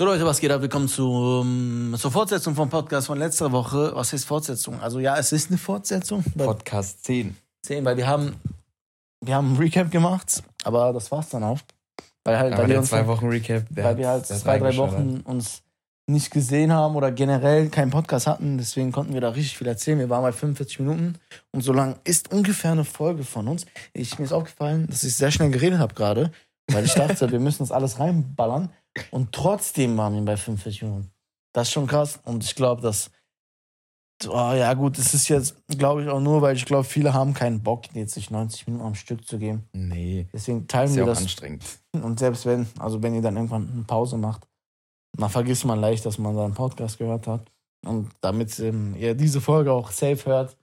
So Leute, was geht ab? Willkommen zu, um, zur Fortsetzung vom Podcast von letzter Woche. Was heißt Fortsetzung? Also ja, es ist eine Fortsetzung. Podcast 10. 10, weil wir haben, wir haben ein Recap gemacht, aber das war's dann auch. Weil halt, Aber weil wir uns, zwei Wochen Recap, weil wir halt zwei, drei. Wochen uns nicht gesehen haben oder generell keinen Podcast hatten, deswegen konnten wir da richtig viel erzählen. Wir waren bei 45 Minuten und so lang ist ungefähr eine Folge von uns. Ich, mir ist aufgefallen, dass ich sehr schnell geredet habe gerade, weil ich dachte, wir müssen das alles reinballern und trotzdem waren wir bei 45 Minuten. Das ist schon krass und ich glaube, dass Oh, ja, gut, es ist jetzt, glaube ich, auch nur, weil ich glaube, viele haben keinen Bock, jetzt sich 90 Minuten am Stück zu geben. Nee, Deswegen teilen ist wir ja auch das anstrengend. und selbst wenn, also wenn ihr dann irgendwann eine Pause macht, dann vergisst man leicht, dass man da einen Podcast gehört hat. Und damit ähm, ihr diese Folge auch safe hört,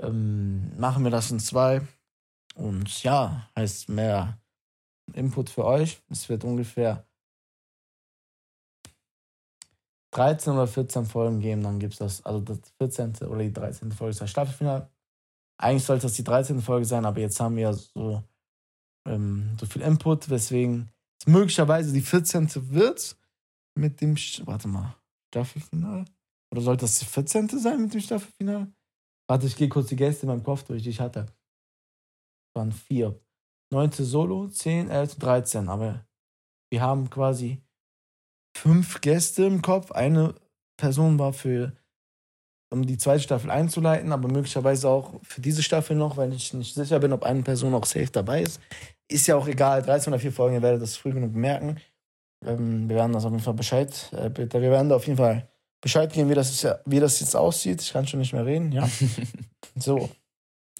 ähm, machen wir das in zwei. Und ja, heißt mehr Input für euch. Es wird ungefähr 13 oder 14 Folgen geben, dann gibt es das, also das 14. oder die 13. Folge ist das Staffelfinale. Eigentlich sollte das die 13. Folge sein, aber jetzt haben wir ja so ähm, so viel Input, weswegen es möglicherweise die 14. wird mit dem, warte mal, Staffelfinale? Oder sollte das die 14. sein mit dem Staffelfinale? Warte, ich gehe kurz die Gäste in meinem Kopf durch, die ich hatte. Es waren vier. 9. Solo, 10, 11, 13, aber wir haben quasi fünf Gäste im Kopf. Eine Person war für, um die zweite Staffel einzuleiten, aber möglicherweise auch für diese Staffel noch, weil ich nicht sicher bin, ob eine Person auch safe dabei ist. Ist ja auch egal, 13 oder 4 Folgen, ihr werdet das früh genug merken. Ähm, wir werden das auf jeden Fall Bescheid, äh, wir werden da auf jeden Fall Bescheid geben, wie das, ist, wie das jetzt aussieht. Ich kann schon nicht mehr reden, ja. so,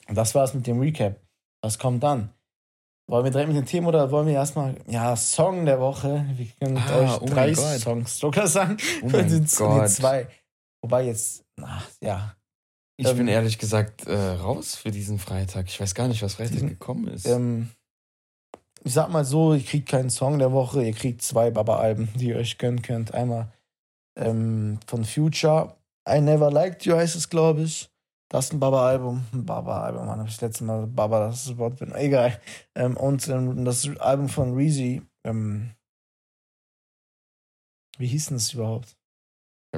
das war's mit dem Recap. Was kommt dann? Wollen wir direkt mit dem Thema oder wollen wir erstmal, ja, Song der Woche? Wir können Ah, euch oh drei. Songs sogar sagen. Oh mein die, Gott. zwei. Wobei jetzt, ach, ja, Ich Ähm, bin ehrlich gesagt äh, raus für diesen Freitag. Ich weiß gar nicht, was Freitag Diesen- gekommen ist. ähm, ich sag mal so, ihr kriegt keinen Song der Woche, ihr kriegt zwei Baba-Alben, die ihr euch gönnen könnt. Einmal ähm, von Future, I Never Liked You heißt es, glaube ich. Das ist ein Baba-Album. Ein Baba-Album, Mann, hab ich das letzte Mal Baba, das ist das Wort bin. Egal. Ähm, und ähm, das Album von Reezy, ähm, wie hieß denn das überhaupt?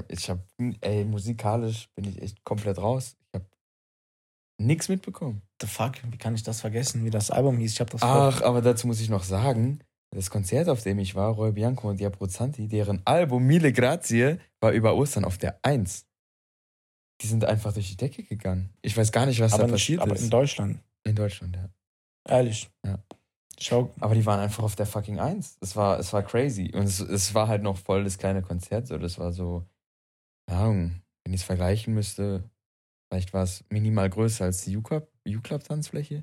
Ich habe, ey, musikalisch bin ich echt komplett raus. Ich habe nichts mitbekommen. The fuck, wie kann ich das vergessen, wie das Album hieß? Ich hab das Ach, aber dazu muss ich noch sagen, das Konzert, auf dem ich war, Roy Bianco und Diabro Zanti, deren Album Mille Grazie war über Ostern auf der 1. Die sind einfach durch die Decke gegangen. Ich weiß gar nicht, was aber, da passiert aber ist. in Deutschland. in Deutschland, ja. Ehrlich. Ja. Schau, Aber die waren einfach auf der fucking Eins. Es war, es war crazy. Und es, es war halt noch voll das kleine Konzert. So, das war so, keine Ahnung, wenn ich es vergleichen müsste, vielleicht war es minimal größer als die U-Club- U-Club-Tanzfläche.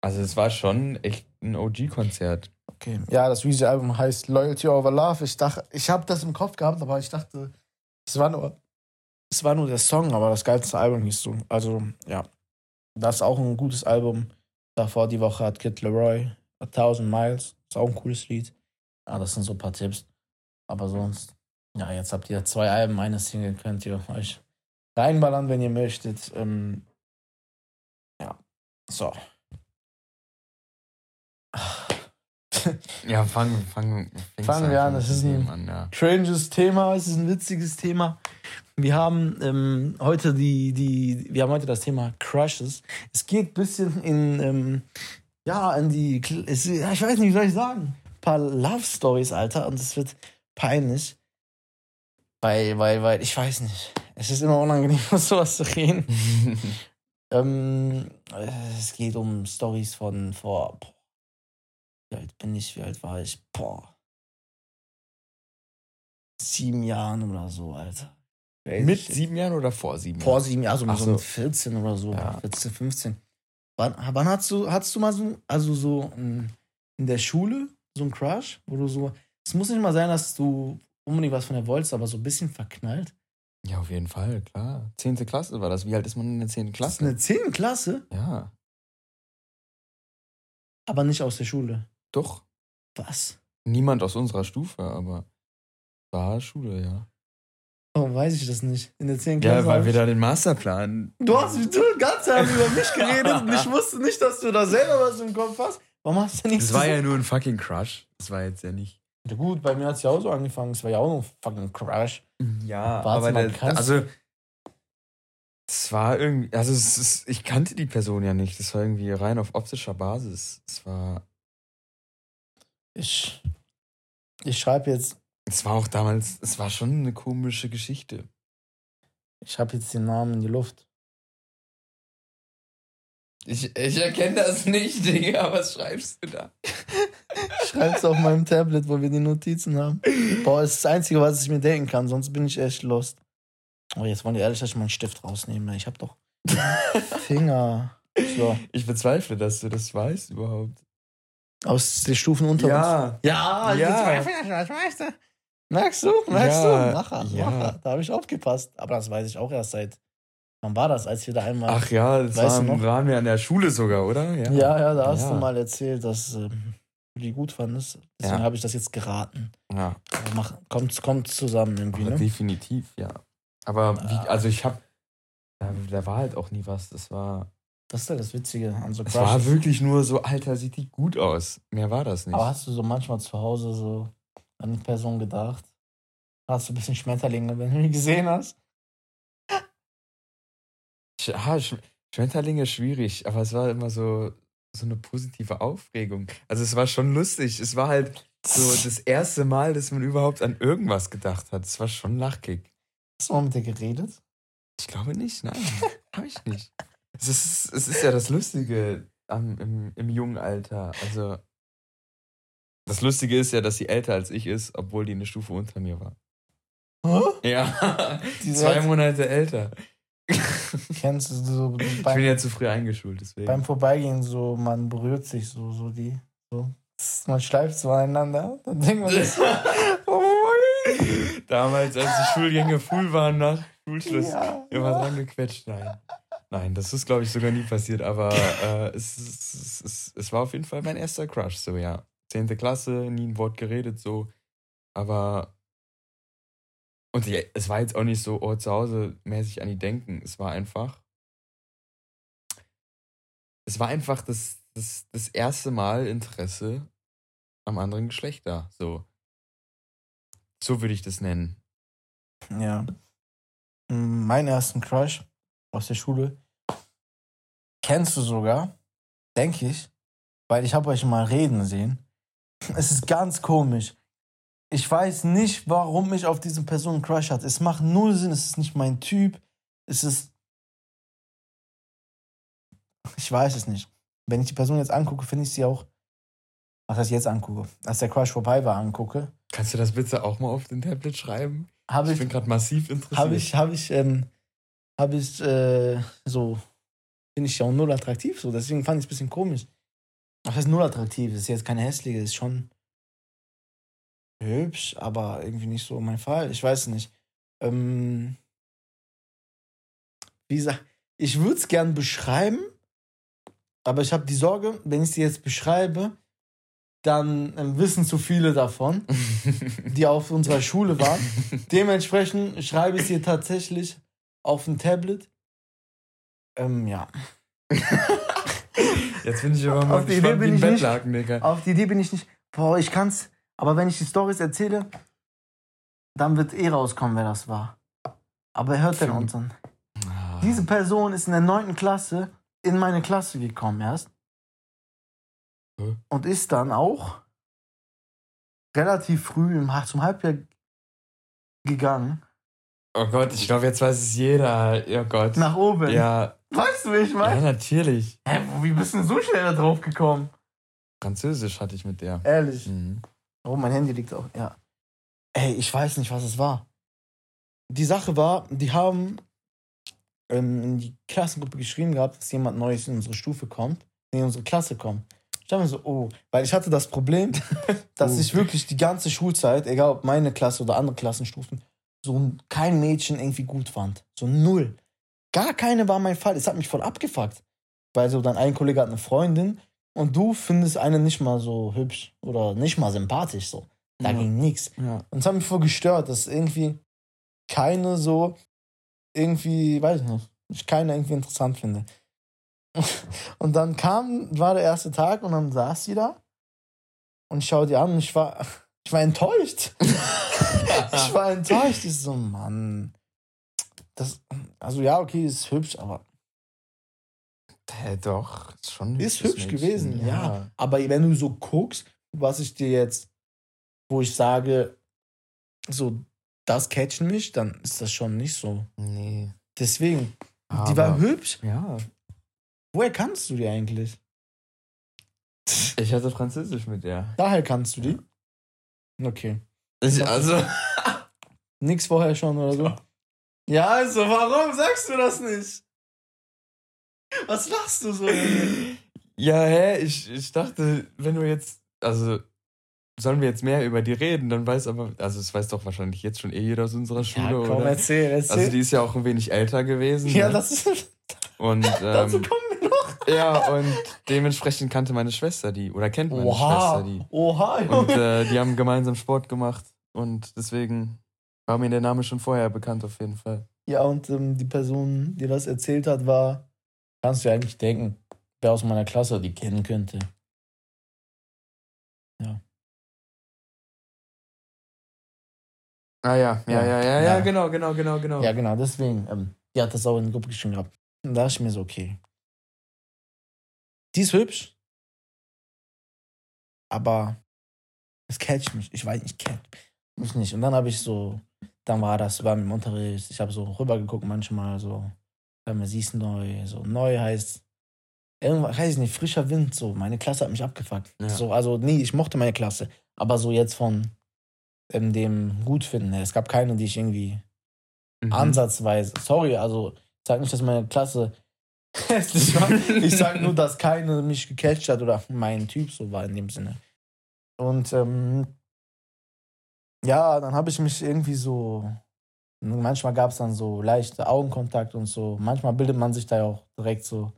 Also es war schon echt ein OG-Konzert. Okay. Ja, das Weezy-Album heißt Loyalty Over Love. Ich dachte, ich habe das im Kopf gehabt, aber ich dachte, es war nur, es war nur der Song, aber das geilste Album hieß so. Also, ja. Das ist auch ein gutes Album. Davor die Woche hat Kid Leroy A Thousand Miles. Ist auch ein cooles Lied. Ja, das sind so ein paar Tipps. Aber sonst, ja, jetzt habt ihr zwei Alben, eine Single, könnt ihr euch reinballern, wenn ihr möchtet. Ähm, ja, so. Ja, fangen fang, Fangen wir an, das ist ein- an, ja. stranges Thema, es ist ein witziges Thema. Wir haben ähm, heute die, die, wir haben heute das Thema Crushes. Es geht ein bisschen in, ähm, ja, in die, es, ja, ich weiß nicht, wie soll ich sagen, ein paar Love Stories, Alter, und es wird peinlich. Weil, weil, weil, ich weiß nicht. Es ist immer unangenehm, über sowas zu reden. Ähm, äh, es geht um Stories von vor. Wie alt bin ich? Wie alt war ich? Boah. Sieben Jahren oder so, Alter. Weiß Mit sieben Jahren oder vor sieben Vor Jahren? sieben Jahren, also so so. mit 14 oder so, Ja. 14, 15. Wann, wann hast du, hattest du mal so, also so in, in der Schule so einen Crush, wo du so, es muss nicht mal sein, dass du unbedingt was von der wolltest, aber so ein bisschen verknallt? Ja, auf jeden Fall, klar. Zehnte Klasse war das. Wie alt ist man in der zehnten Das ist Klasse? eine 10. Klasse, Ja, aber nicht aus der Schule. Doch. Was? Niemand aus unserer Stufe, aber war Schule, ja. Warum weiß ich das nicht? In der 10. Klasse. Ja, weil wir da den Masterplan. Du hast du ganz Zeit über mich geredet und ich wusste nicht, dass du da selber was im Kopf hast. Warum hast du nichts Das war ja nur ein fucking Crush. Das war jetzt ja nicht. Ja gut, bei mir hat es ja auch so angefangen. Es war ja auch noch ein fucking Crash. Ja, aber mal, der, also es war irgendwie, also ist, ich kannte die Person ja nicht. Das war irgendwie rein auf optischer Basis. Es war, Ich, ich schreibe jetzt, es war auch damals, es war schon eine komische Geschichte. ich habe jetzt den Namen in die Luft. Ich, ich erkenne das nicht, Digga. Was schreibst du da? Ich schreibe es auf meinem Tablet, wo wir die Notizen haben. Boah, das ist das Einzige, was ich mir denken kann, sonst bin ich echt lost. Oh, jetzt wollen die ehrlich, dass ich meinen Stift rausnehme. Ich habe doch Finger. So, Ich bezweifle, dass du das weißt überhaupt. Aus den Stufen unter uns. Ja, Ja, ich Ja. bezweifle das, weißt du. Merkst du? Merkst Ja, du? Macher, ja. Macher. Da habe ich aufgepasst. Aber das weiß ich auch erst seit. Wann war das, als wir da einmal. Ach ja, das war im noch? Rahmen ja an der Schule sogar, oder? ja, ja, da hast Ja. du mal erzählt, dass ähm, du die gut fandest. Deswegen Ja. habe ich das jetzt geraten. Ja, Aber mach, kommt, kommt zusammen irgendwie, aber ne? definitiv, ja. Aber wie, Ja. also ich hab, da, da war halt auch nie was. Das war, Das ist ja das Witzige an so es war wirklich nur so, Alter, sieht die gut aus. Mehr war das nicht. Aber hast du so manchmal zu Hause so an die Person gedacht? Hast du ein bisschen Schmetterlinge, wenn du die gesehen hast? Ah, Sch- Schmetterlinge schwierig, aber es war immer so, so eine positive Aufregung. Also es war schon lustig. Es war halt so das erste Mal, dass man überhaupt an irgendwas gedacht hat. Es war schon lachkick. Hast du mal mit dir geredet? Ich glaube nicht, nein. Habe ich nicht. Es ist, es ist ja das Lustige am, im, im jungen Alter. Also, das Lustige ist ja, dass sie älter als ich ist, obwohl die eine Stufe unter mir war. Hä? Ja, zwei Monate älter. Kennst du so Ich bin ja zu früh eingeschult, deswegen. beim Vorbeigehen so, man berührt sich so, so die, so. Man schleift so aneinander. Dann denkt man sich, oh, Damals, als die Schulgänge full waren nach Schulschluss, ja, immer ja. dran gequetscht. Nein. Nein, das ist, glaube ich, sogar nie passiert, aber äh, es, es, es, es, war auf jeden Fall mein erster Crush, so ja. Zehnte Klasse, nie ein Wort geredet, so. Aber. Und ja, es war jetzt auch nicht so, oh, zu Hause mäßig an die denken. Es war einfach. Es war einfach das, das, das erste Mal Interesse am anderen Geschlecht da. So. So würde ich das nennen. Ja. Mm, Meinen ersten Crush aus der Schule kennst du sogar, denke ich, weil ich habe euch mal reden sehen. Es ist ganz komisch. Ich weiß nicht, warum ich auf diese Person einen Crush hatte. Es macht null Sinn, es ist nicht mein Typ. Es ist. Ich weiß es nicht. Wenn ich die Person jetzt angucke, finde ich sie auch. Was heißt jetzt angucke? Als der Crush vorbei war, angucke. Kannst du das bitte auch mal auf den Tablet schreiben? Habe Ich ich bin gerade massiv interessiert. Habe ich, habe ich, ähm, habe ich, äh, so, finde ich ja auch null attraktiv, so. Deswegen fand ich es ein bisschen komisch. Was heißt null attraktiv? Ist jetzt keine hässliche, ist schon hübsch, aber irgendwie nicht so mein Fall. Ich weiß nicht. Ähm, wie gesagt, ich würde es gern beschreiben, aber ich habe die Sorge, wenn ich sie jetzt beschreibe, dann ähm, wissen zu viele davon, die auf unserer Schule waren. Dementsprechend schreibe ich sie tatsächlich auf ein Tablet. Ähm, ja. Jetzt bin ich aber mal Auf die Idee wie bin ein ich nicht. Bettlaken, Digga. Auf die Idee bin ich nicht. Boah, ich kann's. Aber wenn ich die Stories erzähle, dann wird eh rauskommen, wer das war. Aber er hört den Für- unseren. Ah. Diese Person ist in der neunten Klasse in meine Klasse gekommen erst. Und ist dann auch relativ früh im, zum Halbjahr gegangen. Oh Gott, ich glaube, jetzt weiß es jeder. Oh Gott. Nach oben. Ja, Weißt du, wie ich ja, meine? natürlich. Hä, wie bist du denn so schnell da drauf gekommen? Französisch hatte ich mit der. Ehrlich. Mhm. Oh, mein Handy liegt auch. Ja. Ey, ich weiß nicht, was es war. Die Sache war, die haben ähm, in die Klassengruppe geschrieben gehabt, dass jemand Neues in unsere Stufe kommt, in unsere Klasse kommt. Ich dachte mir so, oh, weil ich hatte das Problem, dass Oh. ich wirklich die ganze Schulzeit, egal ob meine Klasse oder andere Klassenstufen, so kein Mädchen irgendwie gut fand. So null. Gar keine war mein Fall. Es hat mich voll abgefuckt. Weil so dann ein Kollege hat eine Freundin und du findest eine nicht mal so hübsch oder nicht mal sympathisch so. Da Ja. ging nix. Ja. Und es hat mich voll gestört, dass irgendwie keine so irgendwie, weiß ich nicht, ich keine irgendwie interessant finde. Und dann kam, war der erste Tag und dann saß sie da und ich schaue die an und ich war, ich war enttäuscht. ich war enttäuscht. Ich so, Mann. Das, also ja, okay, ist hübsch, aber. Hä, doch, ist schon Ist hübsch Mädchen. gewesen, ja. ja. Aber wenn du so guckst, was ich dir jetzt, wo ich sage, so, das catchen mich, dann ist das schon nicht so. Nee. Deswegen, aber, die war hübsch. Ja. Woher kannst du die eigentlich? Ich hatte Französisch mit der. Daher kannst du die? Okay. Ich, also. Nix vorher schon oder so? Ja, also, warum sagst du das nicht? Was lachst du so? ja, hä? Ich, ich dachte, wenn du jetzt. Also, sollen wir jetzt mehr über die reden? Dann weiß aber. Also, es weiß doch wahrscheinlich jetzt schon eh jeder aus unserer Schule, ja, komm, oder? erzähl, erzähl. Also, die ist ja auch ein wenig älter gewesen. Ja, ne? das ist. Und. Ähm, dazu kommen wir noch. Ja, und dementsprechend kannte meine Schwester die. Oder kennt meine Oha. Schwester die. Oha, Junge. Und äh, die haben gemeinsam Sport gemacht. Und deswegen war mir der Name schon vorher bekannt, auf jeden Fall. Ja, und ähm, die Person, die das erzählt hat, war, kannst du eigentlich denken, wer aus meiner Klasse die kennen könnte. Ja. Ah ja, ja, ja, ja, ja, ja, genau, genau, genau, genau. Ja, genau, deswegen, ähm, die hat das auch in der Gruppe geschrieben gehabt. Und da dachte ich mir so, okay. Die ist hübsch, aber es catcht mich. Ich weiß, ich catch mich nicht. Und dann habe ich so dann war das, war im Unterricht, ich habe so rübergeguckt manchmal, so, wenn man siehst neu, so neu heißt, irgendwas, weiß ich nicht, frischer Wind, so, meine Klasse hat mich abgefuckt. Ja. So, also, nee, ich mochte meine Klasse, aber so jetzt von ähm, dem Gutfinden, es gab keine, die ich irgendwie mhm. ansatzweise, sorry, also, ich sag nicht, dass meine Klasse hässlich war, ich sag nur, dass keine mich gecatcht hat oder mein Typ so war in dem Sinne. Und, ähm, ja, dann habe ich mich irgendwie so. Manchmal gab es dann so leichte Augenkontakt und so. Manchmal bildet man sich da ja auch direkt so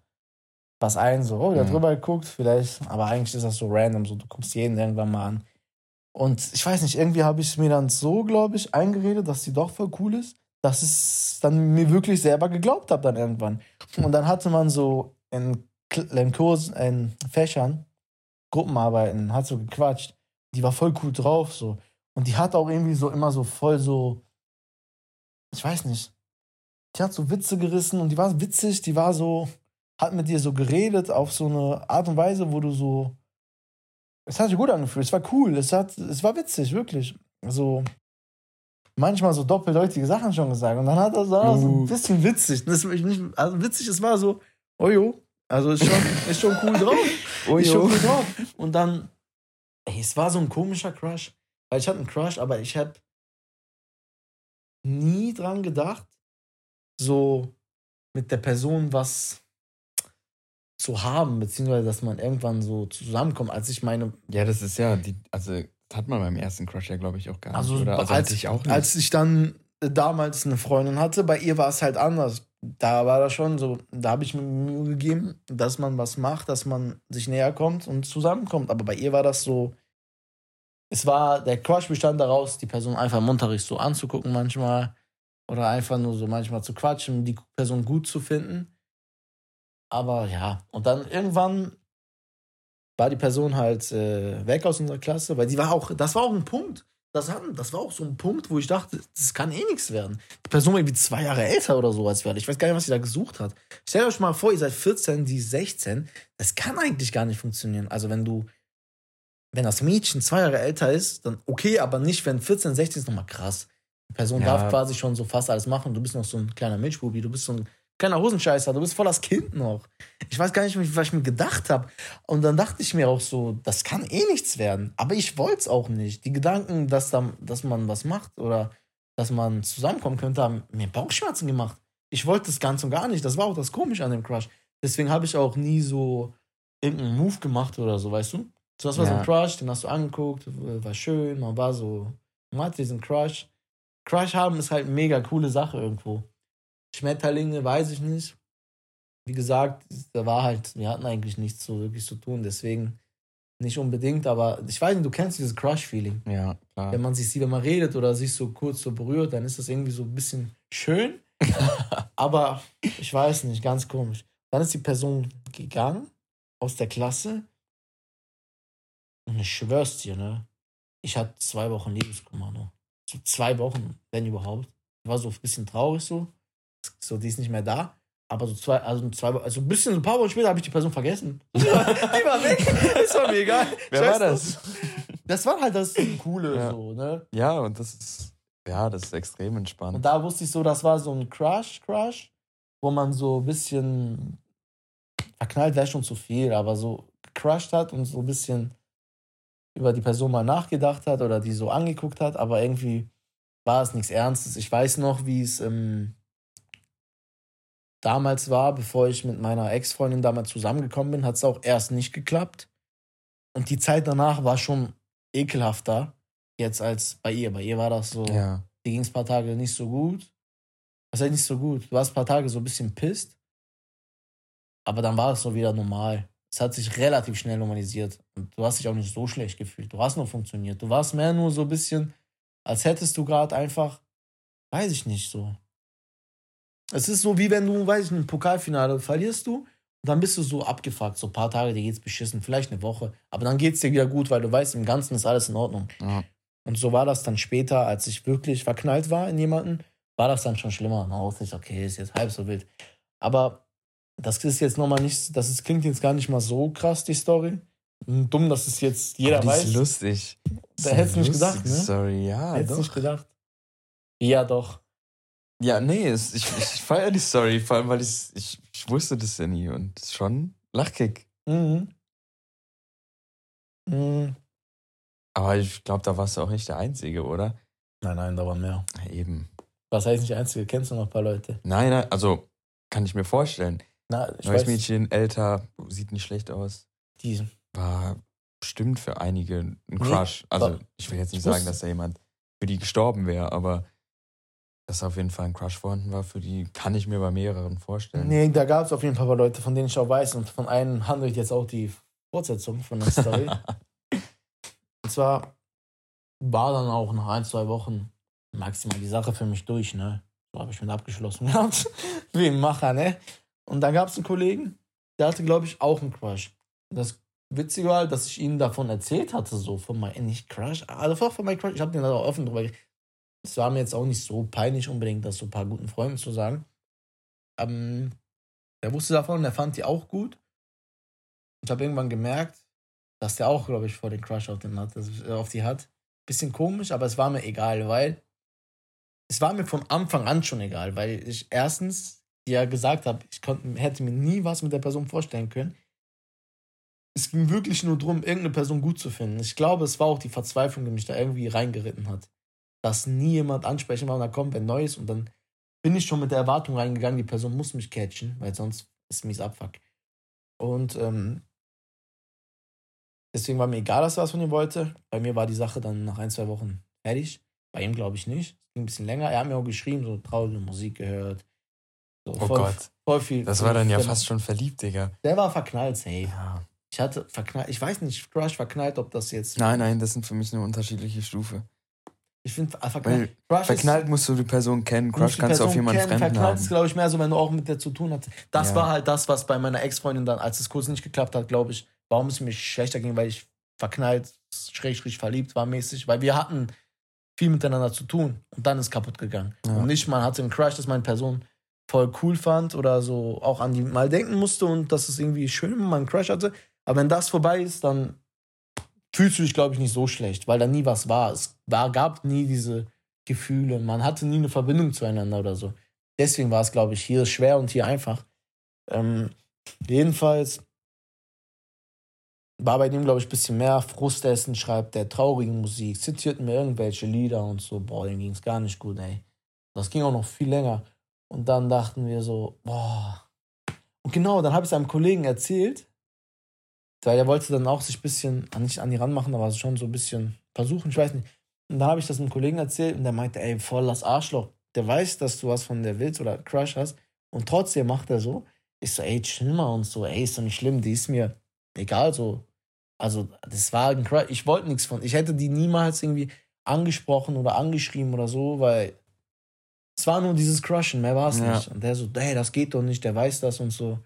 was ein, so, oh, der mhm. drüber geguckt, vielleicht. Aber eigentlich ist das so random, so, du guckst jeden irgendwann mal an. Und ich weiß nicht, irgendwie habe ich mir dann so, glaube ich, eingeredet, dass sie doch voll cool ist, dass es dann mir wirklich selber geglaubt habe dann irgendwann. Und dann hatte man so in, in Kursen, in Fächern, Gruppenarbeiten, hat so gequatscht. Die war voll cool drauf, so. Und die hat auch irgendwie so immer so voll so, ich weiß nicht, die hat so Witze gerissen und die war witzig, die war so, hat mit dir so geredet auf so eine Art und Weise, wo du so, es hat sich gut angefühlt, es war cool, es hat, es war witzig, wirklich. So, manchmal so doppeldeutige Sachen schon gesagt und dann hat er so, uh. so ein bisschen witzig. Das ist nicht, also witzig, es war so, ojo, also ist schon, ist schon cool drauf. Ojo. Ist schon cool drauf. Und dann, ey, es war so ein komischer Crush. Weil ich hatte einen Crush, aber ich habe nie dran gedacht, so mit der Person was zu haben, beziehungsweise dass man irgendwann so zusammenkommt, als ich meine. Ja, das ist ja, die, also hat man beim ersten Crush ja, glaube ich, auch gar also, nicht. Oder? Also als, ich auch nicht. als ich dann damals eine Freundin hatte, bei ihr war es halt anders. Da war das schon so, da habe ich mir Mühe gegeben, dass man was macht, dass man sich näher kommt und zusammenkommt. Aber bei ihr war das so, es war, der Crush bestand daraus, die Person einfach im Unterricht so anzugucken manchmal oder einfach nur so manchmal zu quatschen, die Person gut zu finden. Aber ja, und dann irgendwann war die Person halt äh, weg aus unserer Klasse, weil die war auch, das war auch ein Punkt. Das, hatten, das war auch so ein Punkt, wo ich dachte, das kann eh nichts werden. Die Person war irgendwie zwei Jahre älter oder so als wir. Ich weiß gar nicht, was sie da gesucht hat. Stellt euch mal vor, ihr seid 14, die 16. Das kann eigentlich gar nicht funktionieren. Also wenn du wenn das Mädchen zwei Jahre älter ist, dann okay, aber nicht, wenn 14, 16 ist nochmal krass. Die Person ja. darf quasi schon so fast alles machen. Du bist noch so ein kleiner Milchbubi, du bist so ein kleiner Hosenscheißer, du bist voll das Kind noch. Ich weiß gar nicht, was ich mir gedacht habe. Und dann dachte ich mir auch so, das kann eh nichts werden. Aber ich wollte es auch nicht. Die Gedanken, dass, da, dass man was macht oder dass man zusammenkommen könnte, haben mir Bauchschmerzen gemacht. Ich wollte das ganz und gar nicht. Das war auch das Komische an dem Crush. Deswegen habe ich auch nie so irgendeinen Move gemacht oder so, weißt du? So, das war ja. so ein Crush, den hast du angeguckt, war schön, man war so, man hat diesen Crush. Crush haben ist halt eine mega coole Sache irgendwo. Schmetterlinge, weiß ich nicht. Wie gesagt, da war halt, wir hatten eigentlich nichts so wirklich zu tun, deswegen nicht unbedingt, aber ich weiß nicht, du kennst dieses Crush-Feeling. Ja, klar. Wenn man sich sieht, wenn man redet oder sich so kurz so berührt, dann ist das irgendwie so ein bisschen schön. aber ich weiß nicht, ganz komisch. Dann ist die Person gegangen aus der Klasse und ich schwör's dir, ne? Ich hatte zwei Wochen Liebeskummer noch. So zwei Wochen, wenn überhaupt. Ich war so ein bisschen traurig so. So, die ist nicht mehr da. Aber so zwei, also zwei, also ein bisschen, ein paar Wochen später habe ich die Person vergessen. Die war, die war weg. Das war mir egal. Wer war das? Das war halt das Coole, ja. so, ne? Ja, und das ist, ja, das ist extrem entspannt. Und da wusste ich so, das war so ein Crush-Crush, wo man so ein bisschen verknallt wäre schon zu viel, aber so gecrushed hat und so ein bisschen über die Person mal nachgedacht hat oder die so angeguckt hat, aber irgendwie war es nichts Ernstes. Ich weiß noch, wie es ähm, damals war, bevor ich mit meiner Ex-Freundin damals zusammengekommen bin, hat es auch erst nicht geklappt. Und die Zeit danach war schon ekelhafter jetzt als bei ihr. Bei ihr war das so, ja. die ging es ein paar Tage nicht so gut. Was heißt nicht so gut? Du warst ein paar Tage so ein bisschen pisst. Aber dann war es so wieder normal. Es hat sich relativ schnell normalisiert. Und du hast dich auch nicht so schlecht gefühlt. Du hast noch funktioniert. Du warst mehr nur so ein bisschen, als hättest du gerade einfach, weiß ich nicht, so. Es ist so, wie wenn du, weiß ich nicht, ein Pokalfinale verlierst du und dann bist du so abgefuckt. So ein paar Tage, dir geht's beschissen, vielleicht eine Woche. Aber dann geht's dir wieder gut, weil du weißt, im Ganzen ist alles in Ordnung. Ja. Und so war das dann später, als ich wirklich verknallt war in jemanden, war das dann schon schlimmer. Na, auch nicht, okay, ist jetzt halb so wild. Aber das ist jetzt nochmal nicht, das ist, klingt jetzt gar nicht mal so krass, die Story. Dumm, dass es jetzt jeder Aber die weiß. ist lustig. Da hättest du nicht gedacht, ne? Sorry, ja. Hättest du nicht gedacht. Ja, doch. Ja, nee, es, ich, ich feiere die Story, vor allem, weil ich, ich, ich wusste das ja nie und schon Lachkick. Mhm. Mhm. Aber ich glaube, da warst du auch nicht der Einzige, oder? Nein, nein, da waren mehr. Eben. Was heißt nicht der Einzige? Kennst du noch ein paar Leute? Nein, nein, also kann ich mir vorstellen. Na, ich Neues weiß, Mädchen, älter, sieht nicht schlecht aus. Die. War bestimmt für einige ein Crush. Nee, also, ich will jetzt nicht sagen, dass da jemand für die gestorben wäre, aber dass auf jeden Fall ein Crush vorhanden war, für die kann ich mir bei mehreren vorstellen. Nee, da gab es auf jeden Fall Leute, von denen ich auch weiß, und von einem handelt jetzt auch die Fortsetzung von der Story. und zwar war dann auch nach ein, zwei Wochen maximal die Sache für mich durch, ne? So habe ich mit abgeschlossen gehabt. Wie ein Macher, ne? Und dann gab es einen Kollegen, der hatte, glaube ich, auch einen Crush. Das Witzige war, dass ich ihm davon erzählt hatte, so von meinem, nicht Crush, also von meinem Crush, ich habe den da auch offen drüber Es war mir jetzt auch nicht so peinlich unbedingt, das so ein paar guten Freunden zu sagen. Ähm, der wusste davon, der fand die auch gut. Ich habe irgendwann gemerkt, dass der auch, glaube ich, vor den Crush auf, den hat, auf die hat. Bisschen komisch, aber es war mir egal, weil es war mir von Anfang an schon egal, weil ich erstens ja gesagt habe, ich konnte, hätte mir nie was mit der Person vorstellen können. Es ging wirklich nur darum, irgendeine Person gut zu finden. Ich glaube, es war auch die Verzweiflung, die mich da irgendwie reingeritten hat. Dass nie jemand ansprechen war und da kommt wer Neues und dann bin ich schon mit der Erwartung reingegangen, die Person muss mich catchen, weil sonst ist mies Abfuck. Und ähm, deswegen war mir egal, dass er was von ihm wollte. Bei mir war die Sache dann nach ein, zwei Wochen fertig. Bei ihm glaube ich nicht. Es ging ein bisschen länger. Er hat mir auch geschrieben, so traurige Musik gehört, so, oh voll, Gott. Voll viel. Das war dann ja fast schon verliebt, Digga. Der war verknallt, safe. Ja. Ich hatte verknallt, ich weiß nicht, Crush verknallt, ob das jetzt. Nein, nein, das sind für mich eine unterschiedliche Stufe. Ich finde, verknallt. Crush verknallt musst du die Person kennen, Crush kannst du auf jemanden fremden verknallt haben. ist, glaube ich, mehr so, wenn du auch mit der zu tun hast. Das ja. war halt das, was bei meiner Ex-Freundin dann, als es kurz nicht geklappt hat, glaube ich, warum es mir schlechter ging, weil ich verknallt, schräg, schräg verliebt war mäßig, weil wir hatten viel miteinander zu tun und dann ist kaputt gegangen. Ja. Und nicht, man hatte einen Crush, dass meine Person voll cool fand oder so auch an die mal denken musste und dass es irgendwie schön, man einen Crush hatte. Aber wenn das vorbei ist, dann fühlst du dich, glaube ich, nicht so schlecht, weil da nie was war. Es war, gab nie diese Gefühle. Man hatte nie eine Verbindung zueinander oder so. Deswegen war es, glaube ich, hier schwer und hier einfach. Ähm, jedenfalls war bei dem, glaube ich, ein bisschen mehr Frustessen, schreibt der traurige Musik, zitiert mir irgendwelche Lieder und so. Boah, dem ging es gar nicht gut, ey. Das ging auch noch viel länger. Und dann dachten wir so, boah. Und genau, dann habe ich es einem Kollegen erzählt, weil er wollte dann auch sich ein bisschen, nicht an die ranmachen, aber schon so ein bisschen versuchen, ich weiß nicht. Und da habe ich das einem Kollegen erzählt und der meinte, ey, voll das Arschloch. Der weiß, dass du was von der willst oder Crush hast und trotzdem macht er so. Ich so, ey, chill mal und so, ey, ist doch nicht schlimm, die ist mir egal so. Also, das war ein Crush. Ich wollte nichts von. Ich hätte die niemals irgendwie angesprochen oder angeschrieben oder so, weil es war nur dieses Crushen, mehr war es ja. nicht. Und der so, hey, das geht doch nicht, der weiß das und so.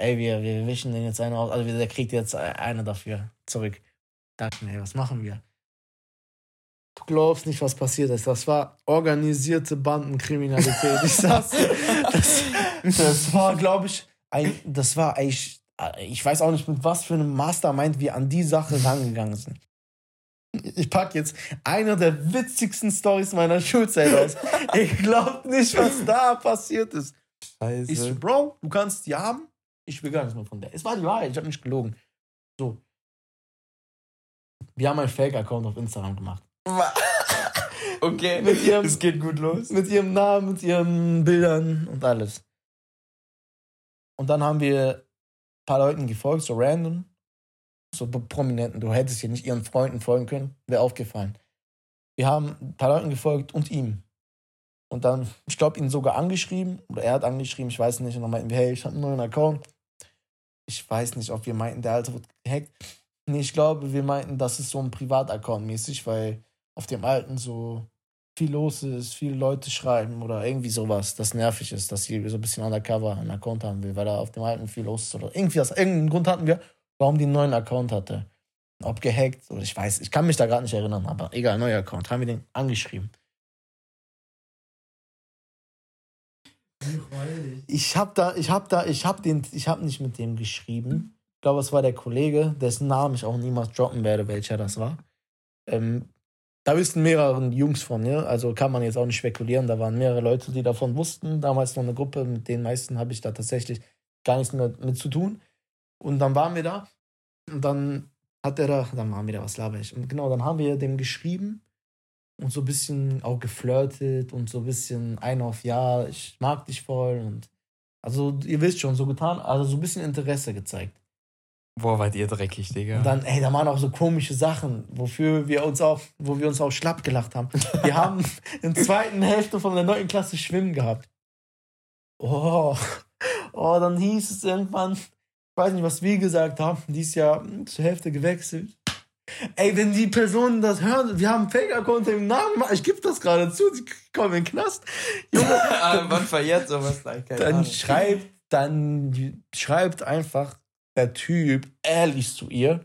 Ey, wir, wir wischen den jetzt einen aus. Also der kriegt jetzt eine dafür zurück. Dachte mir, ey, was machen wir? Du glaubst nicht, was passiert ist. Das war organisierte Bandenkriminalität. Ich sag's. Das, das war, glaube ich, ein, das war eigentlich, ich weiß auch nicht, mit was für einem Mastermind wir an die Sache rangegangen sind. Ich pack jetzt eine der witzigsten Stories meiner Schulzeit aus. Ich glaub nicht, was da passiert ist. Scheiße. Ich so, Bro, du kannst die haben. Ich will gar nichts mehr von der. Es war die Wahrheit, ich habe nicht gelogen. So. Wir haben einen Fake-Account auf Instagram gemacht. okay, Mit ihrem- es geht gut los. Mit ihrem Namen, mit ihren Bildern und alles. Und dann haben wir ein paar Leuten gefolgt, so random. So Prominenten. Du hättest hier nicht ihren Freunden folgen können. Wäre aufgefallen. Wir haben ein paar Leuten gefolgt und ihm. Und dann, ich glaube, ihn sogar angeschrieben. Oder er hat angeschrieben, ich weiß nicht. Und dann meinten wir, hey, ich habe einen neuen Account. Ich weiß nicht, ob wir meinten, der alte wird gehackt. Nee, ich glaube, wir meinten, das ist so ein Privataccount mäßig, weil auf dem alten so viel los ist, viele Leute schreiben oder irgendwie sowas, das nervig ist, dass sie so ein bisschen undercover einen Account haben will, weil da auf dem alten viel los ist oder irgendwie was. Irgendeinen Grund hatten wir, warum die einen neuen Account hatte. Ob gehackt oder ich weiß, ich kann mich da gerade nicht erinnern, aber egal, neuer Account. Haben wir den angeschrieben. Ich hab da, ich hab da, ich hab den, ich hab nicht mit dem geschrieben. Ich glaube, es war der Kollege, dessen Namen ich auch niemals droppen werde, welcher das war. Ähm, da wissen mehrere Jungs von, ja. Also kann man jetzt auch nicht spekulieren. Da waren mehrere Leute, die davon wussten. Damals noch eine Gruppe, mit den meisten habe ich da tatsächlich gar nichts mehr mit zu tun. Und dann waren wir da. Und dann hat er da, dann waren wir da, was laber ich. Und genau, dann haben wir dem geschrieben und so ein bisschen auch geflirtet und so ein bisschen ein auf Ja, ich mag dich voll. Und also, ihr wisst schon, so getan, also so ein bisschen Interesse gezeigt. Boah, wart ihr dreckig, Digga. Und dann, ey, da waren auch so komische Sachen, wofür wir uns auch, wo wir uns auch schlapp gelacht haben. Wir haben in der zweiten Hälfte von der neunten Klasse Schwimmen gehabt. Oh, oh, dann hieß es irgendwann, weiß nicht, was wir gesagt haben, dies Jahr zur Hälfte gewechselt. Ey, wenn die Personen das hören, wir haben Fake-Account im Namen ich gebe das gerade zu, die kommen in den Knast. Junge, Ah, Wann verjährt sowas? Nein, keine dann Ahnung. schreibt, dann schreibt einfach der Typ ehrlich zu ihr.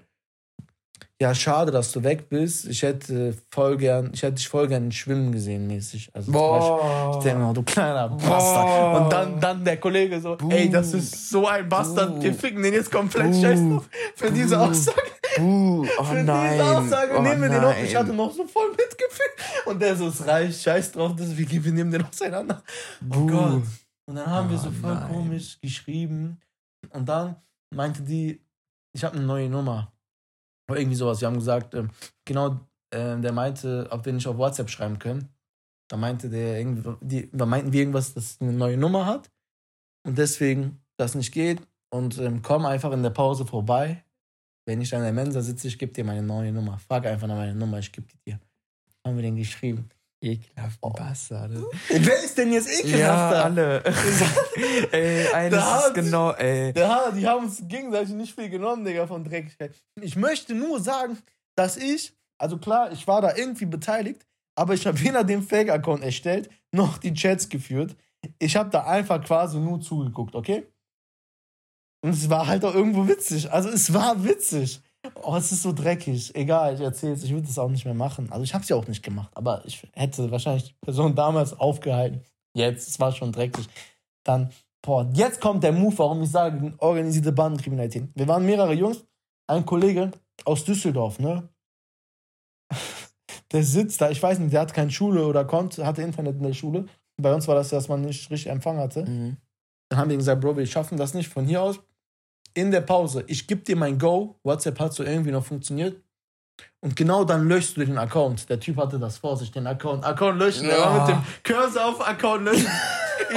Ja, schade, dass du weg bist. Ich hätte voll gern, ich hätte dich voll gern schwimmen gesehen, mäßig. Also zum Beispiel, Boah. ich denke mir, du kleiner Boah. Bastard. Und dann, dann der Kollege so, Buh. ey, das ist so ein Bastard, wir ficken den jetzt komplett Buh. scheiß drauf. Für diese Buh. Aussage, Buh, oh für nein. diese Aussage oh nehmen wir den auf. nein. Ich hatte noch so voll Mitgefühl. Und der so, es reicht, scheiß drauf, das, wir, wir nehmen den auseinander. Oh Buh. Gott. Und dann haben wir so Oh voll nein. komisch geschrieben. Und dann meinte die, ich habe eine neue Nummer. Oder irgendwie sowas. Wir haben gesagt, ähm, genau, ähm, der meinte, ob wir nicht auf WhatsApp schreiben können. Da meinte der irgendwie, die, da meinten wir irgendwas, dass eine neue Nummer hat. Und deswegen das nicht geht. Und ähm, komm einfach in der Pause vorbei. Wenn ich an der Mensa sitze, ich gebe dir meine neue Nummer. Frag einfach nach meiner Nummer, ich gebe die dir. Haben wir den geschrieben. Ekelhaften Oh. Bastarde. Wer ist denn jetzt Ja, ekelhafter? alle. ey, eines Da ist genau, ey. Ja, die haben uns gegenseitig nicht viel genommen, Digga, von Dreckigkeit. Ich möchte nur sagen, dass ich, also klar, ich war da irgendwie beteiligt, aber ich habe weder den Fake-Account erstellt, noch die Chats geführt. Ich habe da einfach quasi nur zugeguckt, okay? Und es war halt auch irgendwo witzig. Also es war witzig. Oh, es ist so dreckig. Egal, ich erzähl's. Ich würde es auch nicht mehr machen. Also ich habe es ja auch nicht gemacht, aber ich hätte wahrscheinlich die Person damals aufgehalten. Jetzt, es war schon dreckig. Dann, boah, jetzt kommt der Move, warum ich sage, organisierte Bandenkriminalität. Wir waren mehrere Jungs, ein Kollege aus Düsseldorf, ne? Der sitzt da, ich weiß nicht, der hat keine Schule oder konnte, hatte Internet in der Schule. Bei uns war das, dass man nicht richtig Empfang hatte. Mhm. Dann haben wir gesagt, Bro, wir schaffen das nicht von hier aus. In der Pause, ich gebe dir mein Go. WhatsApp hat so irgendwie noch funktioniert. Und genau dann löschst du den Account. Der Typ hatte das vor sich, den Account. Account löschen. Er war Ja. mit dem Cursor auf Account löschen.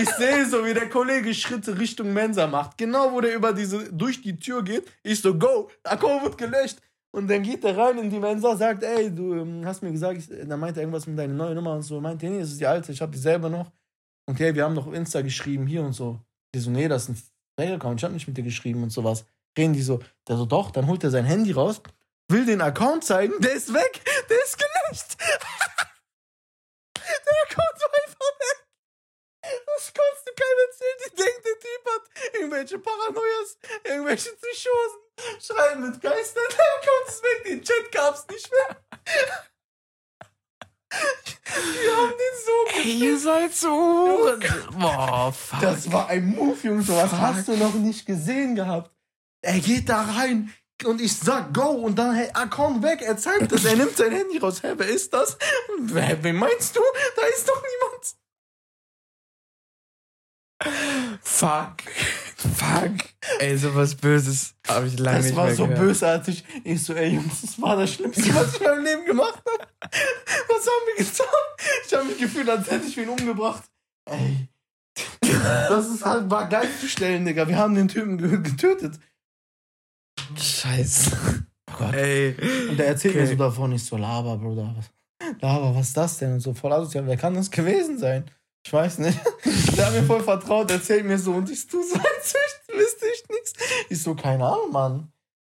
Ich sehe so, wie der Kollege Schritte Richtung Mensa macht. Genau, wo der über diese, durch die Tür geht. Ich so, go. Account wird gelöscht. Und dann geht er rein in die Mensa, sagt, ey, du ähm, hast mir gesagt, ich, dann meint er irgendwas mit deiner neuen Nummer und so. Meint er, nee, das ist die alte, ich habe die selber noch. Und hey, wir haben noch Insta geschrieben, hier und so. Die so, nee, das ist ein Fake-Account, ich habe nicht mit dir geschrieben und sowas. Reden die so, der so, doch, dann holt er sein Handy raus, will den Account zeigen, der ist weg, der ist gelöscht. der Account war einfach weg. Das kannst du keinem erzählen, die denkt, der Typ hat irgendwelche Paranoias, irgendwelche Psychosen, schreiben mit Geistern, der Account ist weg, den Chat gab's nicht mehr. Wir haben den so Ey, ihr seid so. Boah, fuck. Das war ein Move, Jungs. Was hast du noch nicht gesehen gehabt? Er geht da rein und ich sag Go und dann, hey, Account weg. Er zeigt es. Er nimmt sein Handy raus. Hä, wer ist das? Wer, wen meinst du? Da ist doch niemand. Fuck. Fuck. Ey, sowas Böses habe ich lange Das nicht war mehr so gehört. bösartig. Ich so, ey Jungs, das war das Schlimmste, was ich in meinem Leben gemacht habe. Was haben wir getan? Ich habe mich gefühlt, als hätte ich ihn umgebracht. Ey. Das ist halt, war geil zu stellen, Digga. Wir haben den Typen ge- getötet. Scheiße. Oh Gott. Ey. Und der erzählt mir Okay. so davon, ich so, Laber, Bruder. Laber, was ist das denn? Und so voll asozial. Wer kann das gewesen sein? Ich weiß nicht. Der hat mir voll vertraut, erzählt mir so und ich tu so, als wüsste ich nichts. Ich so, keine Ahnung, Mann.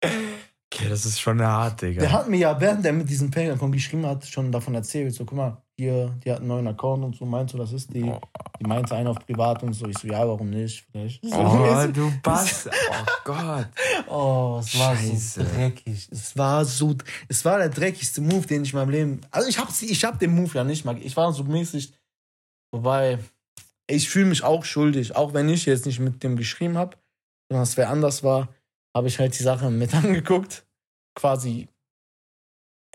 Okay, das ist schon hart, Digga. Der hat mir ja, während er mit diesem Payment geschrieben hat, schon davon erzählt. So, guck mal, hier, die hat einen neuen Account und so. Meinst du, das ist die? Oh. Die meinte einen auf privat und so. Ich so, ja, warum nicht? Vielleicht. So, Oh, du Bastard. Oh Gott. Oh, es war Scheiße. so dreckig. Es war so, es war der dreckigste Move, den ich in meinem Leben. Also ich hab, ich hab den Move ja nicht mal. Ich war so mäßig, wobei ich fühle mich auch schuldig, auch wenn ich jetzt nicht mit dem geschrieben habe, sondern es wer anders war, habe ich halt die Sache mit angeguckt, quasi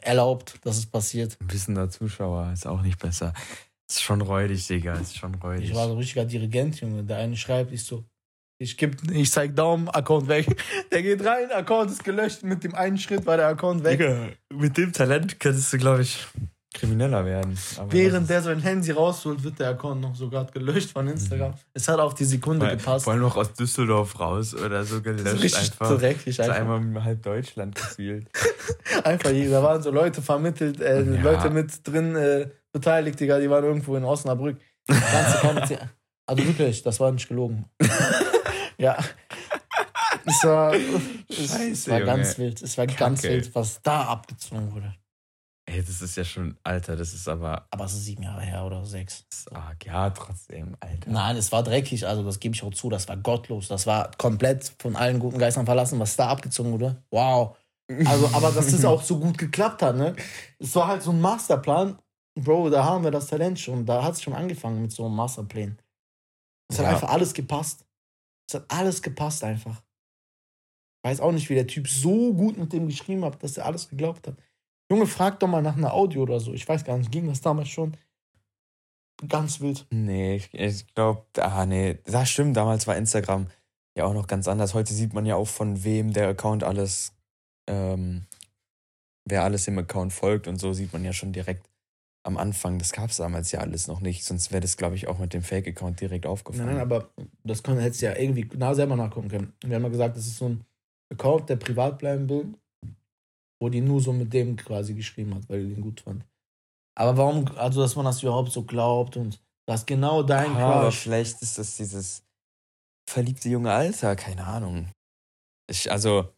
erlaubt, dass es passiert. Ein wissender Zuschauer ist auch nicht besser. Ist schon räudig, Digga. Ist schon räudig. Ich war so ein richtiger Dirigent, Junge. Der eine schreibt, ich so, ich geb, ich zeig Daumen, Account weg. Der geht rein, Account ist gelöscht. Mit dem einen Schritt war der Account weg. Digga, mit dem Talent könntest du, glaube ich, krimineller werden. Aber Während das der sein Handy rausholt, wird der Account noch sogar gelöscht von Instagram. Es hat auf die Sekunde ist, gepasst. vor allem noch aus Düsseldorf raus oder so So gelöscht. richtig einfach. dreckig. So Einfach, einmal mit halb Deutschland gespielt. einfach hier, da waren so Leute vermittelt, äh, Ja. Leute mit drin äh, beteiligt, Digga, die waren irgendwo in Osnabrück. Ganze also wirklich, das war nicht gelogen. ja. Es war, es, es Scheiße, war Junge. ganz wild. Es war ganz Kacke. wild, was da abgezogen wurde. Ey, das ist ja schon, Alter, das ist aber Aber es ist sieben Jahre her oder sechs. arg. Ja, trotzdem, Alter. Nein, es war dreckig, also das gebe ich auch zu, das war gottlos. Das war komplett von allen guten Geistern verlassen, was da abgezogen wurde. Wow. Also, aber dass es auch so gut geklappt hat, ne? Es war halt so ein Masterplan. Bro, da haben wir das Talent schon. Da hat es schon angefangen mit so einem Masterplan. Es hat Ja. einfach alles gepasst. Es hat alles gepasst einfach. Ich weiß auch nicht, wie der Typ so gut mit dem geschrieben hat, dass er alles geglaubt hat. Junge, frag doch mal nach einer Audio oder so. Ich weiß gar nicht, ging das damals schon? Ganz wild. Nee, ich, ich glaube, ah, nee, das stimmt. Damals war Instagram ja auch noch ganz anders. Heute sieht man ja auch, von wem der Account alles, ähm, wer alles dem Account folgt und so sieht man ja schon direkt am Anfang. Das gab es damals ja alles noch nicht. Sonst wäre das, glaube ich, auch mit dem Fake-Account direkt aufgefallen. Nein, nein, aber das hättest du ja irgendwie genau selber nachgucken können. Wir haben ja gesagt, das ist so ein Account, der privat bleiben will, wo die nur so mit dem quasi geschrieben hat, weil die den gut fand. Aber warum, also dass man das überhaupt so glaubt und dass genau dein Ah, aber vielleicht ist das dieses verliebte junge Alter, keine Ahnung. Ich, also,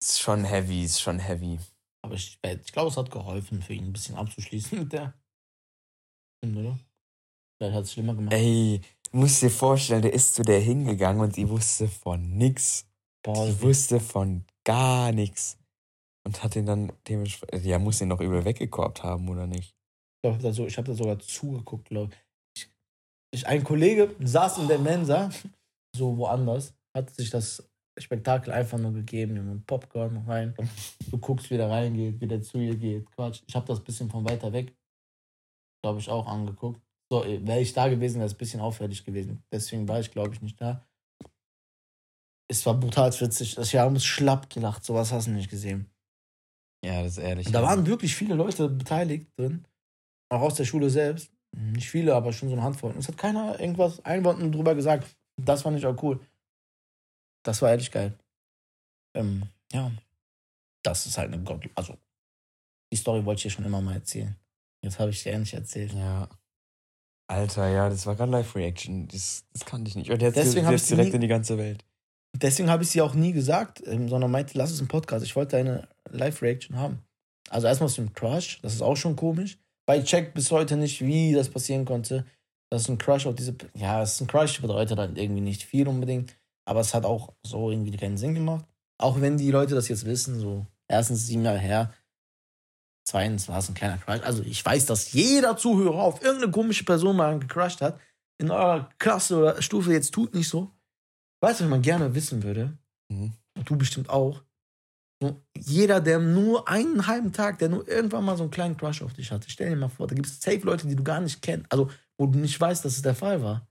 ist schon heavy, ist schon heavy. Aber ich, ich glaube, es hat geholfen, für ihn ein bisschen abzuschließen mit der. Oder? Vielleicht hat es schlimmer gemacht. Ey, musst dir vorstellen, der ist zu der hingegangen und die wusste von nix. Boah, Die wusste von gar nichts. Und hat ihn dann dementsprechend. Ja, muss ihn doch übel weggekorbt haben, oder nicht? Ich glaube, da so, habe da sogar zugeguckt, glaube ich. ich. Ein Kollege saß in der Mensa, so woanders, hat sich das Spektakel einfach nur gegeben, Junge, Popcorn rein. Du guckst, wie der reingeht, wie der zu ihr geht. Quatsch. Ich habe das bisschen von weiter weg, glaube ich, auch angeguckt. So, wäre ich da gewesen, wäre es ein bisschen auffällig gewesen. Deswegen war ich, glaube ich, nicht da. Es war brutal witzig. Ich habe uns schlapp gelacht. Sowas hast du nicht gesehen. Ja, das ist ehrlich. Und da waren wirklich viele Leute beteiligt drin. Auch aus der Schule selbst. Nicht viele, aber schon so eine Handvoll. Und es hat keiner irgendwas einwandend drüber gesagt. Das fand ich auch cool. Das war ehrlich geil. Ähm, ja. Das ist halt eine Gott. Also, die Story wollte ich dir schon immer mal erzählen. Jetzt habe ich dir endlich erzählt. Ja. Alter, ja, das war gerade Live-Reaction. Das, das kannte ich nicht. Und jetzt, Deswegen jetzt direkt nie- in die ganze Welt. Deswegen habe ich sie auch nie gesagt, ähm, sondern meinte, lass es im Podcast. Ich wollte eine Live-Reaction haben. Also erstmal zu dem Crush, das ist auch schon komisch. Weil ich check bis heute nicht, wie das passieren konnte. Das ist ein Crush auf diese. Ja, es ist ein Crush, bedeutet dann irgendwie nicht viel unbedingt. Aber es hat auch so irgendwie keinen Sinn gemacht. Auch wenn die Leute das jetzt wissen, so erstens sieben Jahre her. Zweitens war es ein kleiner Crush. Also ich weiß, dass jeder Zuhörer auf irgendeine komische Person mal gecrushed hat. In eurer Klasse oder Stufe jetzt tut nicht so. Weißt du, was man gerne wissen würde? Mhm. Und du bestimmt auch. Jeder, der nur einen halben Tag, der nur irgendwann mal so einen kleinen Crush auf dich hatte, stell dir mal vor, da gibt es safe Leute, die du gar nicht kennst. Also, wo du nicht weißt, dass es der Fall war.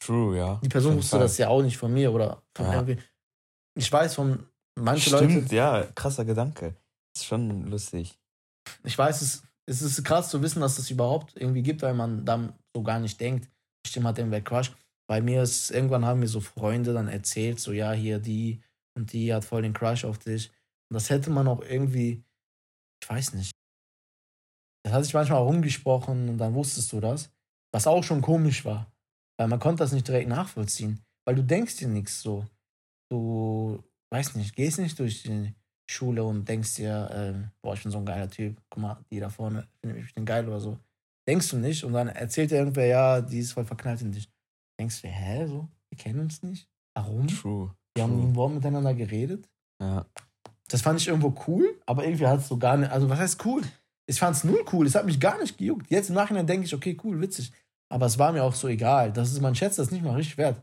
True, ja. Die Person wusste das ja auch nicht von mir oder von Ja. irgendwie. Ich weiß von manchen Stimmt, Leuten, ja, krasser Gedanke. Ist schon lustig. ich weiß es, es ist krass zu wissen, dass es überhaupt irgendwie gibt, weil man dann so gar nicht denkt, bestimmt hat irgendwer Crush. Bei mir ist, irgendwann haben mir so Freunde dann erzählt, so ja, hier die und die hat voll den Crush auf dich. Und das hätte man auch irgendwie, ich weiß nicht. Das hat sich manchmal rumgesprochen und dann wusstest du das, was auch schon komisch war. Weil man konnte das nicht direkt nachvollziehen. Weil du denkst dir nichts so. Du, weiß nicht, gehst nicht durch die Schule und denkst dir, ähm, boah, ich bin so ein geiler Typ, guck mal, die da vorne, ich den geil oder so. Denkst du nicht und dann erzählt dir irgendwer, ja, die ist voll verknallt in dich. Denkst du, hä, so, wir kennen uns nicht? Warum? True. Wir haben ein Wort miteinander geredet. Ja. Das fand ich irgendwo cool, aber irgendwie hat es so gar nicht, also was heißt cool? Ich fand es null cool, es hat mich gar nicht gejuckt. Jetzt im Nachhinein denke ich, okay, cool, witzig. Aber es war mir auch so egal. Das ist, man schätzt das nicht mal richtig wert.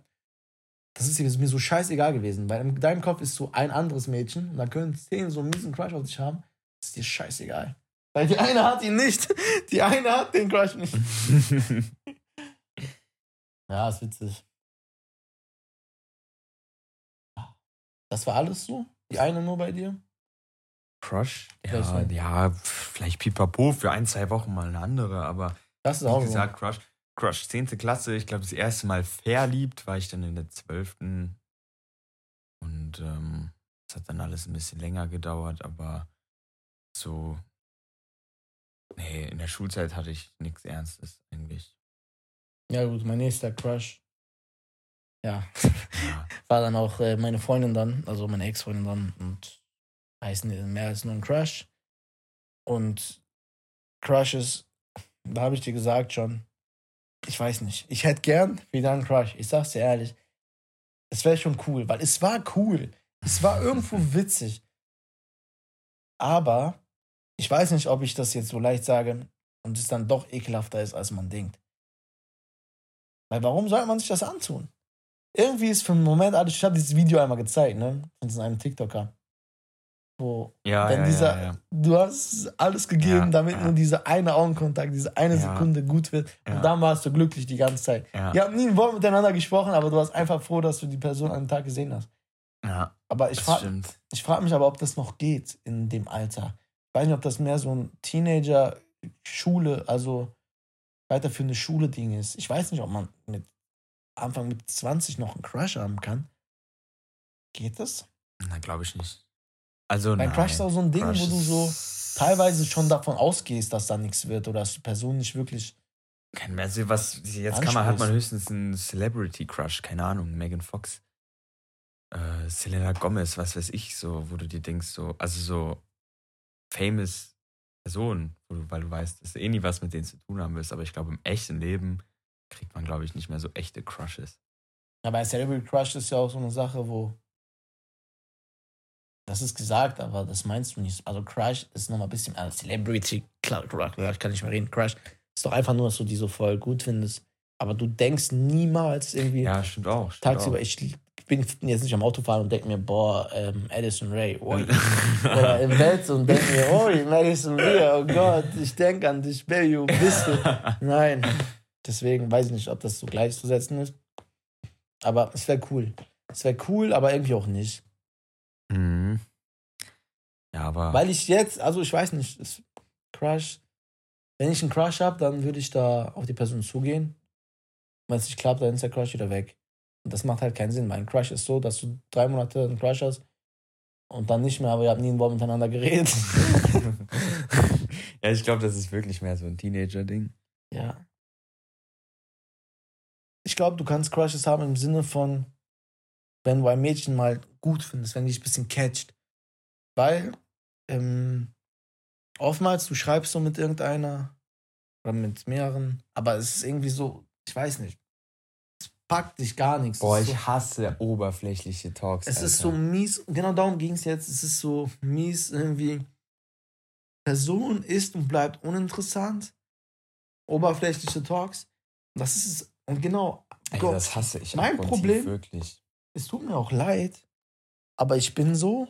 Das ist mir so scheißegal gewesen, weil in deinem Kopf ist so ein anderes Mädchen und da können zehn so einen miesen Crush auf dich haben. Das ist dir scheißegal. Weil die eine hat ihn nicht, die eine hat den Crush nicht. Ja, ist witzig. Das war alles so? Die eine nur bei dir? Crush? Vielleicht Ja, so. ja, vielleicht pipapo für ein, zwei Wochen mal eine andere, aber Das ist auch wie so. gesagt, Crush. Crush, 10. Klasse, ich glaube, das erste Mal verliebt war ich dann in der 12. Und ähm, es hat dann alles ein bisschen länger gedauert, aber so. Nee, in der Schulzeit hatte ich nichts Ernstes eigentlich. Ja, gut, mein nächster Crush. Ja, Ja. war dann auch äh, meine Freundin dann, also meine Ex-Freundin dann und heißt ni- mehr als nur ein Crush. Und Crushes, da habe ich dir gesagt schon, ich weiß nicht, ich hätte gern wieder einen Crush. Ich sag's dir ehrlich, es wäre schon cool, weil es war cool. Es war irgendwo witzig. Aber ich weiß nicht, ob ich das jetzt so leicht sage und es dann doch ekelhafter ist, als man denkt. Weil warum sollte man sich das antun? Irgendwie ist für einen Moment alles, ich habe dieses Video einmal gezeigt, ne? Von einem TikToker. Wo, Ja, wenn ja, dieser, ja, du hast alles gegeben, damit nur dieser eine Augenkontakt, diese eine. Sekunde gut wird. Und dann warst du glücklich die ganze Zeit. Ja, Ihr habt nie ein Wort miteinander gesprochen, aber du warst einfach froh, dass du die Person an Tag gesehen hast. ja Aber ich frage frag mich aber, ob das noch geht in dem Alter. Ich weiß nicht, ob das mehr so ein Teenager-Schule, also weiterführende Schule-Ding ist. Ich weiß nicht, ob man mit Anfang mit 20 noch einen Crush haben kann. Geht das? Na, glaube ich nicht. Also, Mein nein. Crush ist auch so ein Ding, Crush wo du so teilweise schon davon ausgehst, dass da nichts wird oder dass die Person nicht wirklich. Kein mehr. Also was, jetzt kann man, hat man höchstens einen Celebrity-Crush, keine Ahnung, Megan Fox. Äh, Selena Gomez, was weiß ich, so, wo du dir denkst, so, also so famous Personen, weil du weißt, dass du eh nie was mit denen zu tun haben willst, aber ich glaube, im echten Leben kriegt man, glaube ich, nicht mehr so echte Crushes. Ja, bei Celebrity Crush ist ja auch so eine Sache, wo. Das ist gesagt, aber das meinst du nicht. Also Crush ist nochmal ein bisschen. Also Celebrity, klar, ich kann nicht mehr reden. Crush ist doch einfach nur, dass du die so voll gut findest. Aber du denkst niemals irgendwie Ja, stimmt auch. Stimmt tagsüber, auch. ich bin jetzt nicht am Autofahren und denke mir, boah, ähm, Addison Ray, oi. Oder im Bett und denke mir, oi, Madison Ray, oh Gott, ich denke an dich, Baby, wo bist du? Nein. Deswegen weiß ich nicht, ob das so gleichzusetzen ist. Aber es wäre cool. Es wäre cool, aber irgendwie auch nicht. Mhm. Ja, aber. Weil ich jetzt, also ich weiß nicht, es, Crush, wenn ich einen Crush habe, dann würde ich da auf die Person zugehen. Wenn es nicht klappt, dann ist der Crush wieder weg. Und das macht halt keinen Sinn. Mein Crush ist so, dass du drei Monate einen Crush hast und dann nicht mehr, aber ihr habt nie ein Wort miteinander geredet. ja, ich glaube, das ist wirklich mehr so ein Teenager-Ding. ja. Ich glaube, du kannst Crushes haben im Sinne von, wenn du ein Mädchen mal gut findest, wenn die dich ein bisschen catcht. Weil, ähm, oftmals, du schreibst so mit irgendeiner oder mit mehreren, aber es ist irgendwie so, ich weiß nicht, packt dich gar nichts. Boah, ist ich so, hasse oberflächliche Talks. es ist Alter. so mies, genau darum ging es jetzt, es ist so mies irgendwie, Person ist und bleibt uninteressant. Oberflächliche Talks. Das ist es. Und genau. Ey, Gott, das hasse ich mein Problem- Wirklich. es tut mir auch leid, aber ich bin so,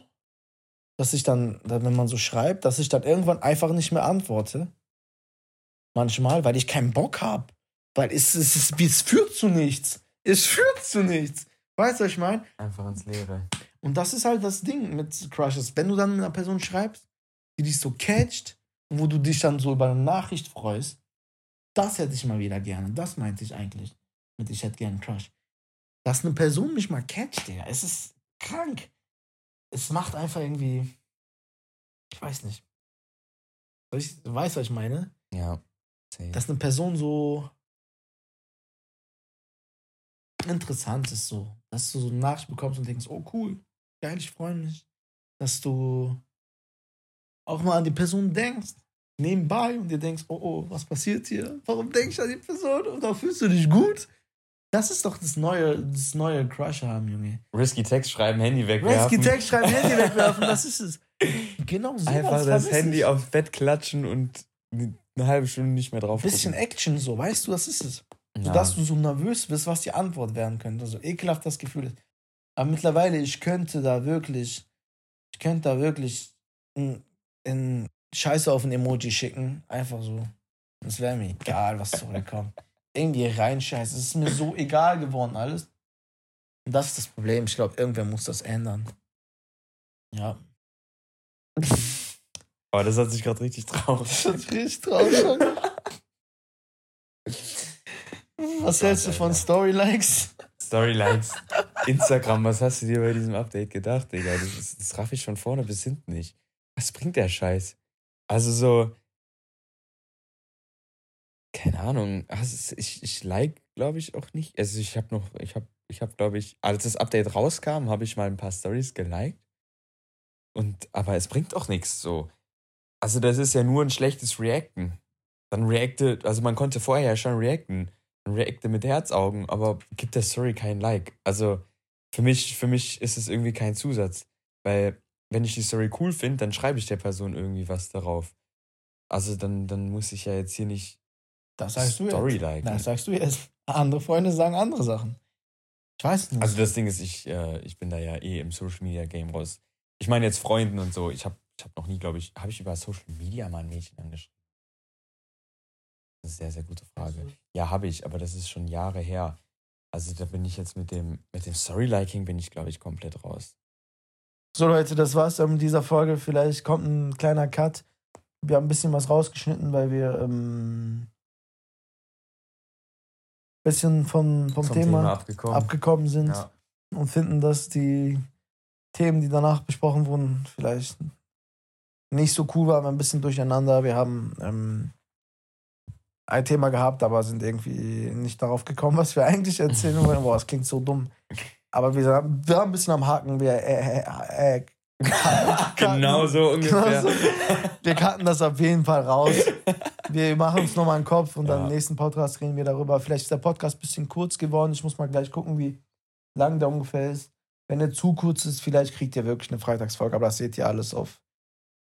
dass ich dann, dann, wenn man so schreibt, dass ich dann irgendwann einfach nicht mehr antworte. Manchmal, weil ich keinen Bock habe. Weil es, es, es, es führt zu nichts. Es führt zu nichts. Weißt du, was ich meine? Einfach ins Leere. Und das ist halt das Ding mit Crushes. Wenn du dann mit einer Person schreibst, die dich so catcht wo du dich dann so über eine Nachricht freust, das hätte ich mal wieder gerne. Das meinte ich eigentlich mit ich hätte gerne einen Crush. Dass eine Person mich mal catcht, Digga. Es ist krank. Es macht einfach irgendwie. Ich weiß nicht. Ich weiß, was ich meine. Ja. safe. Dass eine Person so interessant ist, so. Dass du so eine Nachricht bekommst und denkst, oh cool, geil, ich freue mich. Dass du auch mal an die Person denkst, nebenbei und dir denkst, oh oh, was passiert hier? Warum denke ich an die Person? Und da fühlst du dich gut? Das ist doch das neue, das neue Crush haben, Junge. Risky Text schreiben, Handy wegwerfen. Rescue Text schreiben, Handy wegwerfen, das ist es. Genau so. Einfach das Handy aufs Bett klatschen und eine halbe Stunde nicht mehr drauf Bisschen gucken. Action, so, weißt du, das ist es. Ja. Sodass du so nervös bist, was die Antwort werden könnte. So ekelhaft das Gefühl ist. Aber mittlerweile, ich könnte da wirklich, ich könnte da wirklich ein, ein Scheiße auf ein Emoji schicken. Einfach so. Es wäre mir egal, was zurückkommt. Irgendwie reinscheißen. Es ist mir so egal geworden, alles. Und das ist das Problem. Ich glaube, irgendwer muss das ändern. Ja. Aber das hat sich gerade richtig traurig. Das ist richtig traurig. Was hältst du von Storylikes? Storylights. Instagram, was hast du dir bei diesem Update gedacht, Digga? Das, ist, das raff ich von vorne bis hinten nicht. Was bringt der Scheiß? Also so. Keine Ahnung. Also ich, ich like, glaube ich, auch nicht. Also ich habe noch, ich habe, ich habe, glaube ich, als das Update rauskam, habe ich mal ein paar Stories geliked. Und, aber es bringt auch nichts so. Also das ist ja nur ein schlechtes Reacten. Dann reacte, also man konnte vorher ja schon reacten. Reacte mit Herzaugen, aber gibt der Story kein Like. Also für mich, für mich ist es irgendwie kein Zusatz. Weil wenn ich die Story cool finde, dann schreibe ich der Person irgendwie was darauf. Also dann, dann muss ich ja jetzt hier nicht Das sagst du Story jetzt. liken. Das sagst du jetzt. Andere Freunde sagen andere Sachen. Ich weiß nicht. Also das Ding ist, ich, äh, ich bin da ja eh im Social Media Game raus. Ich meine jetzt Freunden und so. Ich habe ich hab noch nie, glaube ich, habe ich über Social Media mal ein Mädchen angeschrieben? Das ist eine sehr, sehr gute Frage. Ja, habe ich, aber das ist schon Jahre her. Also da bin ich jetzt mit dem, mit dem Story-Liking bin ich, glaube ich, komplett raus. So Leute, das war's dann mit dieser Folge. Vielleicht kommt ein kleiner Cut. Wir haben ein bisschen was rausgeschnitten, weil wir ähm, bisschen von, vom, Thema, abgekommen. abgekommen sind ja. und finden, dass die Themen, die danach besprochen wurden, vielleicht nicht so cool waren, ein bisschen durcheinander. Wir haben ähm, ein Thema gehabt, aber sind irgendwie nicht darauf gekommen, was wir eigentlich erzählen wollen. Boah, das klingt so dumm. Aber wir, sind- ein bisschen am Haken. Wir, äh, äh, äh, Genau so ungefähr. Genau so. wir cutten das auf jeden Fall raus. Wir machen uns nochmal einen Kopf und dann Ja. im nächsten Podcast reden wir darüber. Vielleicht ist der Podcast ein bisschen kurz geworden. Ich muss mal gleich gucken, wie lang der ungefähr ist. Wenn er zu kurz ist, vielleicht kriegt ihr wirklich eine Freitagsfolge, aber das seht ihr alles auf.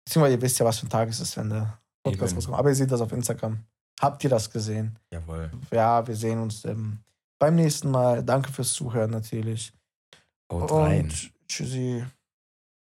Beziehungsweise ihr wisst ja, was für ein Tag es ist, wenn der Podcast rauskommt. Aber ihr seht das auf Instagram. Habt ihr das gesehen? Jawohl. Ja, wir sehen uns ähm, beim nächsten Mal. Danke fürs Zuhören natürlich. Haut rein. Und tschüssi.